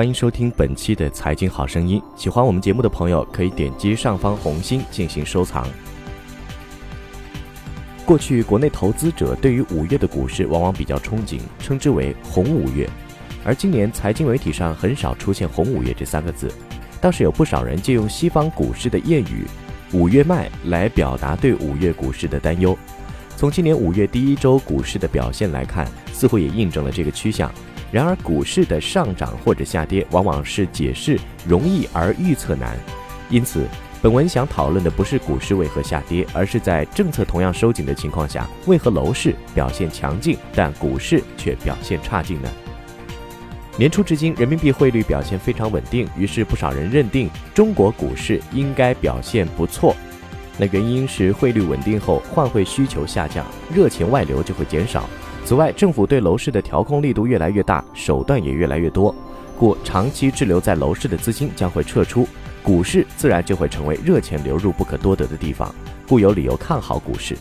欢迎收听本期的《财经好声音》。喜欢我们节目的朋友，可以点击上方红心进行收藏。过去，国内投资者对于五月的股市往往比较憧憬，称之为“红五月”。而今年，财经媒体上很少出现“红五月”这三个字，倒是有不少人借用西方股市的谚语“五月卖”来表达对五月股市的担忧。从今年五月第一周股市的表现来看，似乎也印证了这个趋向。然而，股市的上涨或者下跌，往往是解释容易而预测难。因此，本文想讨论的不是股市为何下跌，而是在政策同样收紧的情况下，为何楼市表现强劲，但股市却表现差劲呢？年初至今，人民币汇率表现非常稳定，于是不少人认定中国股市应该表现不错。那原因是汇率稳定后，换汇需求下降，热钱外流就会减少。此外，政府对楼市的调控力度越来越大，手段也越来越多，故长期滞留在楼市的资金将会撤出，股市自然就会成为热钱流入不可多得的地方，故有理由看好股市。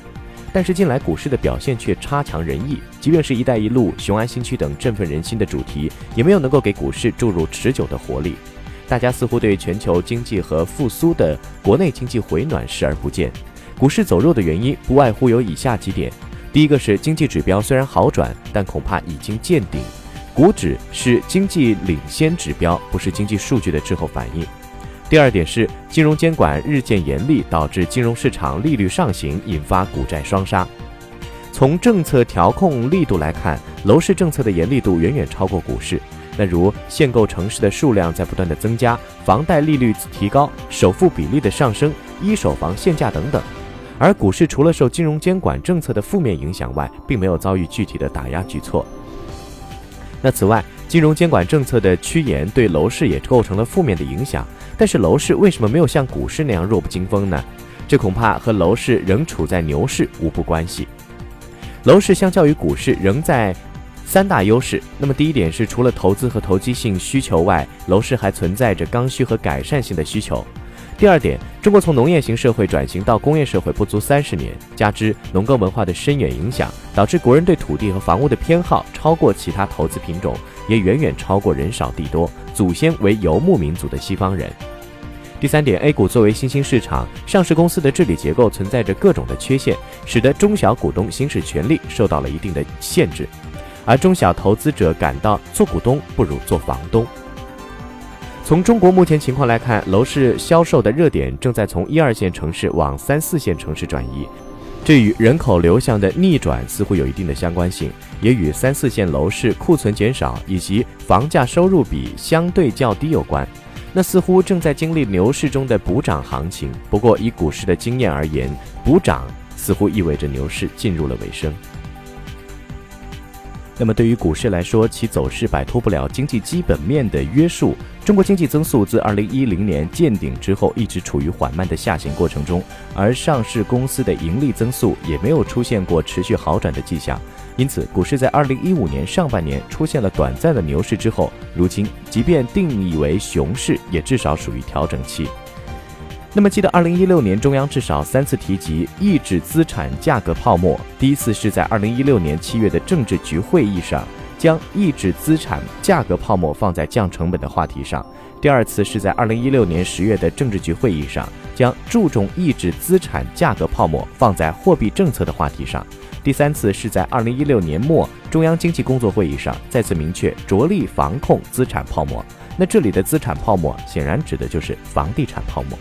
但是近来股市的表现却差强人意，即便是一带一路、雄安新区等振奋人心的主题，也没有能够给股市注入持久的活力。大家似乎对全球经济和复苏的国内经济回暖视而不见，股市走弱的原因不外乎有以下几点。第一个是经济指标虽然好转，但恐怕已经见顶。股指是经济领先指标，不是经济数据的滞后反应。第二点是金融监管日渐严厉，导致金融市场利率上行，引发股债双杀。从政策调控力度来看，楼市政策的严厉度远远超过股市。那如限购城市的数量在不断的增加，房贷利率提高，首付比例的上升，一手房限价等等。而股市除了受金融监管政策的负面影响外，并没有遭遇具体的打压举措。那此外，金融监管政策的趋严对楼市也构成了负面的影响。但是楼市为什么没有像股市那样弱不禁风呢？这恐怕和楼市仍处在牛市无不关系。楼市相较于股市仍在三大优势。那么第一点是，除了投资和投机性需求外，楼市还存在着刚需和改善性的需求。第二点，中国从农业型社会转型到工业社会不足三十年，加之农耕文化的深远影响，导致国人对土地和房屋的偏好超过其他投资品种，也远远超过人少地多、祖先为游牧民族的西方人。第三点，A 股作为新兴市场，上市公司的治理结构存在着各种的缺陷，使得中小股东行使权利受到了一定的限制，而中小投资者感到做股东不如做房东。从中国目前情况来看，楼市销售的热点正在从一二线城市往三四线城市转移，这与人口流向的逆转似乎有一定的相关性，也与三四线楼市库存减少以及房价收入比相对较低有关。那似乎正在经历牛市中的补涨行情。不过，以股市的经验而言，补涨似乎意味着牛市进入了尾声。那么，对于股市来说，其走势摆脱不了经济基本面的约束。中国经济增速自2010年见顶之后，一直处于缓慢的下行过程中，而上市公司的盈利增速也没有出现过持续好转的迹象。因此，股市在2015年上半年出现了短暂的牛市之后，如今即便定义为熊市，也至少属于调整期。那么，记得2016年中央至少三次提及抑制资产价格泡沫。第一次是在2016年七月的政治局会议上，将抑制资产价格泡沫放在降成本的话题上；第二次是在2016年十月的政治局会议上，将注重抑制资产价格泡沫放在货币政策的话题上；第三次是在2016年末中央经济工作会议上，再次明确着力防控资产泡沫。那这里的资产泡沫，显然指的就是房地产泡沫。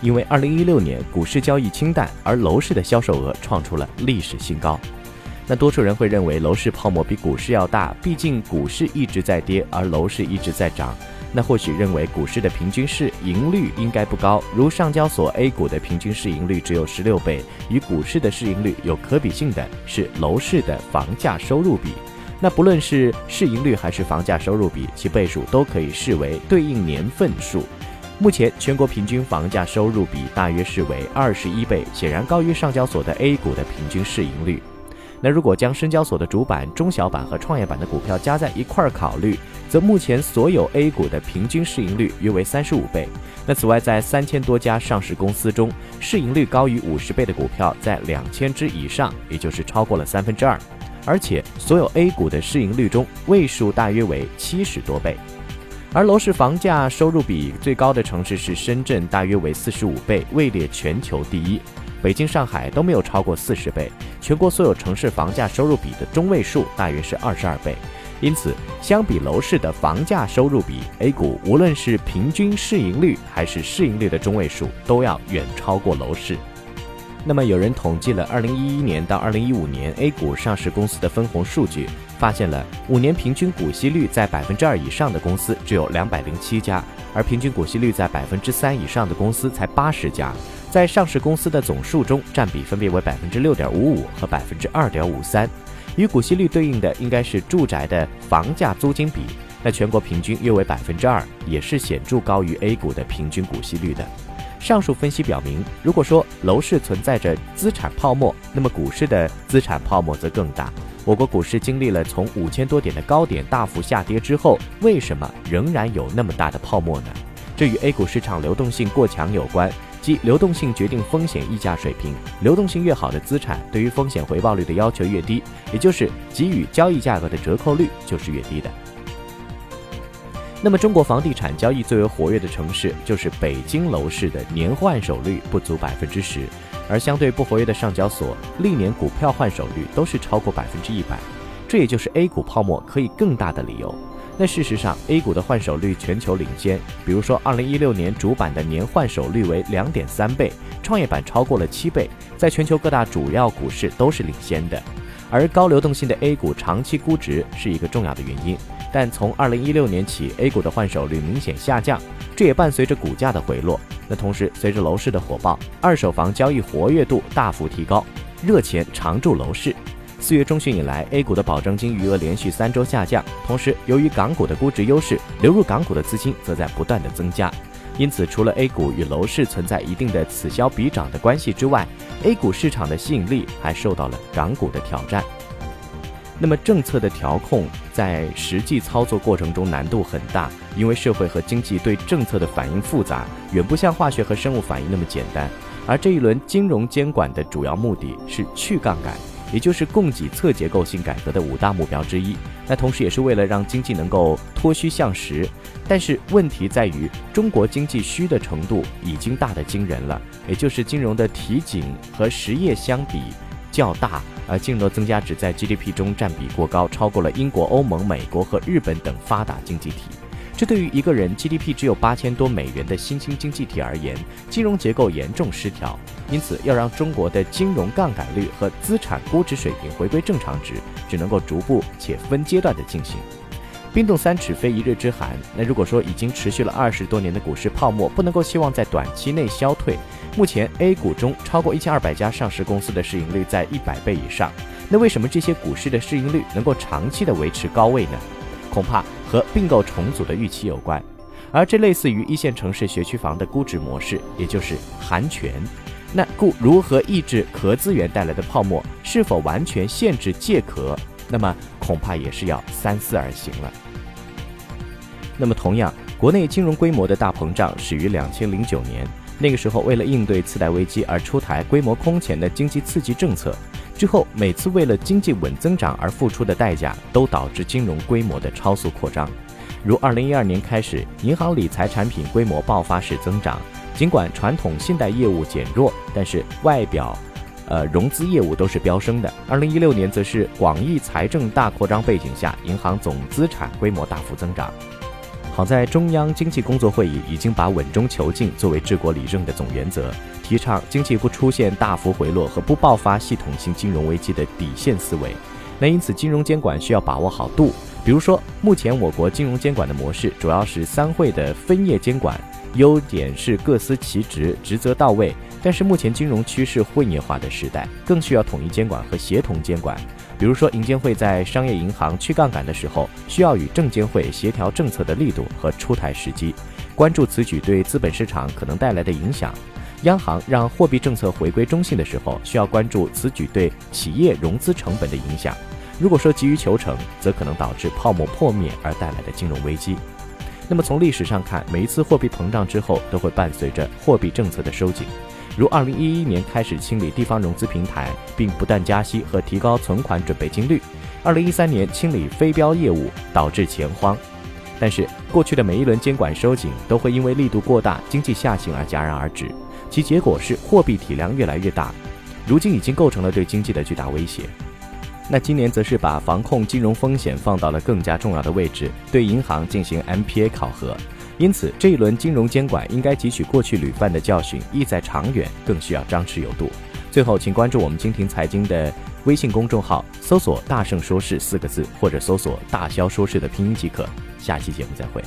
因为二零一六年股市交易清淡，而楼市的销售额创出了历史新高。那多数人会认为楼市泡沫比股市要大，毕竟股市一直在跌，而楼市一直在涨。那或许认为股市的平均市盈率应该不高，如上交所 A 股的平均市盈率只有十六倍，与股市的市盈率有可比性的是楼市的房价收入比。那不论是市盈率还是房价收入比，其倍数都可以视为对应年份数。目前全国平均房价收入比大约是为二十一倍，显然高于上交所的 A 股的平均市盈率。那如果将深交所的主板、中小板和创业板的股票加在一块儿考虑，则目前所有 A 股的平均市盈率约为三十五倍。那此外，在三千多家上市公司中，市盈率高于五十倍的股票在两千只以上，也就是超过了三分之二。而且所有 A 股的市盈率中，位数大约为七十多倍。而楼市房价收入比最高的城市是深圳，大约为四十五倍，位列全球第一。北京、上海都没有超过四十倍。全国所有城市房价收入比的中位数大约是二十二倍。因此，相比楼市的房价收入比，A 股无论是平均市盈率还是市盈率的中位数，都要远超过楼市。那么，有人统计了2011年到2015年 A 股上市公司的分红数据，发现了五年平均股息率在百分之二以上的公司只有两百零七家，而平均股息率在百分之三以上的公司才八十家，在上市公司的总数中占比分别为百分之六点五五和百分之二点五三。与股息率对应的应该是住宅的房价租金比，那全国平均约为百分之二，也是显著高于 A 股的平均股息率的。上述分析表明，如果说楼市存在着资产泡沫，那么股市的资产泡沫则更大。我国股市经历了从五千多点的高点大幅下跌之后，为什么仍然有那么大的泡沫呢？这与 A 股市场流动性过强有关。即流动性决定风险溢价水平，流动性越好的资产，对于风险回报率的要求越低，也就是给予交易价格的折扣率就是越低的。那么，中国房地产交易最为活跃的城市就是北京楼市的年换手率不足百分之十，而相对不活跃的上交所，历年股票换手率都是超过百分之一百，这也就是 A 股泡沫可以更大的理由。那事实上，A 股的换手率全球领先。比如说，二零一六年主板的年换手率为两点三倍，创业板超过了七倍，在全球各大主要股市都是领先的。而高流动性的 A 股长期估值是一个重要的原因。但从二零一六年起，A 股的换手率明显下降，这也伴随着股价的回落。那同时，随着楼市的火爆，二手房交易活跃度大幅提高，热钱常驻楼市。四月中旬以来，A 股的保证金余额连续三周下降，同时由于港股的估值优势，流入港股的资金则在不断的增加。因此，除了 A 股与楼市存在一定的此消彼长的关系之外，A 股市场的吸引力还受到了港股的挑战。那么，政策的调控在实际操作过程中难度很大，因为社会和经济对政策的反应复杂，远不像化学和生物反应那么简单。而这一轮金融监管的主要目的是去杠杆。也就是供给侧结构性改革的五大目标之一，那同时也是为了让经济能够脱虚向实。但是问题在于，中国经济虚的程度已经大得惊人了，也就是金融的提紧和实业相比较大，而金融的增加值在 GDP 中占比过高，超过了英国、欧盟、美国和日本等发达经济体。这对于一个人 GDP 只有八千多美元的新兴经济体而言，金融结构严重失调。因此，要让中国的金融杠杆率和资产估值水平回归正常值，只能够逐步且分阶段的进行。冰冻三尺非一日之寒。那如果说已经持续了二十多年的股市泡沫不能够希望在短期内消退，目前 A 股中超过一千二百家上市公司的市盈率在一百倍以上，那为什么这些股市的市盈率能够长期的维持高位呢？恐怕。和并购重组的预期有关，而这类似于一线城市学区房的估值模式，也就是含权。那故如何抑制壳资源带来的泡沫？是否完全限制借壳？那么恐怕也是要三思而行了。那么同样，国内金融规模的大膨胀始于两千零九年，那个时候为了应对次贷危机而出台规模空前的经济刺激政策。之后，每次为了经济稳增长而付出的代价，都导致金融规模的超速扩张。如二零一二年开始，银行理财产品规模爆发式增长，尽管传统信贷业务减弱，但是外表，呃，融资业务都是飙升的。二零一六年则是广义财政大扩张背景下，银行总资产规模大幅增长。好在中央经济工作会议已经把稳中求进作为治国理政的总原则。提倡经济不出现大幅回落和不爆发系统性金融危机的底线思维，那因此金融监管需要把握好度。比如说，目前我国金融监管的模式主要是三会的分业监管，优点是各司其职，职责到位。但是目前金融趋势混业化的时代，更需要统一监管和协同监管。比如说，银监会在商业银行去杠杆的时候，需要与证监会协调政策的力度和出台时机，关注此举对资本市场可能带来的影响。央行让货币政策回归中性的时候，需要关注此举对企业融资成本的影响。如果说急于求成，则可能导致泡沫破灭而带来的金融危机。那么从历史上看，每一次货币膨胀之后，都会伴随着货币政策的收紧。如2011年开始清理地方融资平台，并不断加息和提高存款准备金率；2013年清理非标业务，导致钱荒。但是过去的每一轮监管收紧都会因为力度过大、经济下行而戛然而止，其结果是货币体量越来越大，如今已经构成了对经济的巨大威胁。那今年则是把防控金融风险放到了更加重要的位置，对银行进行 MPA 考核。因此，这一轮金融监管应该汲取过去屡犯的教训，意在长远，更需要张弛有度。最后，请关注我们金庭财经的微信公众号，搜索“大圣说事”四个字，或者搜索“大肖说事”的拼音即可。下期节目再会。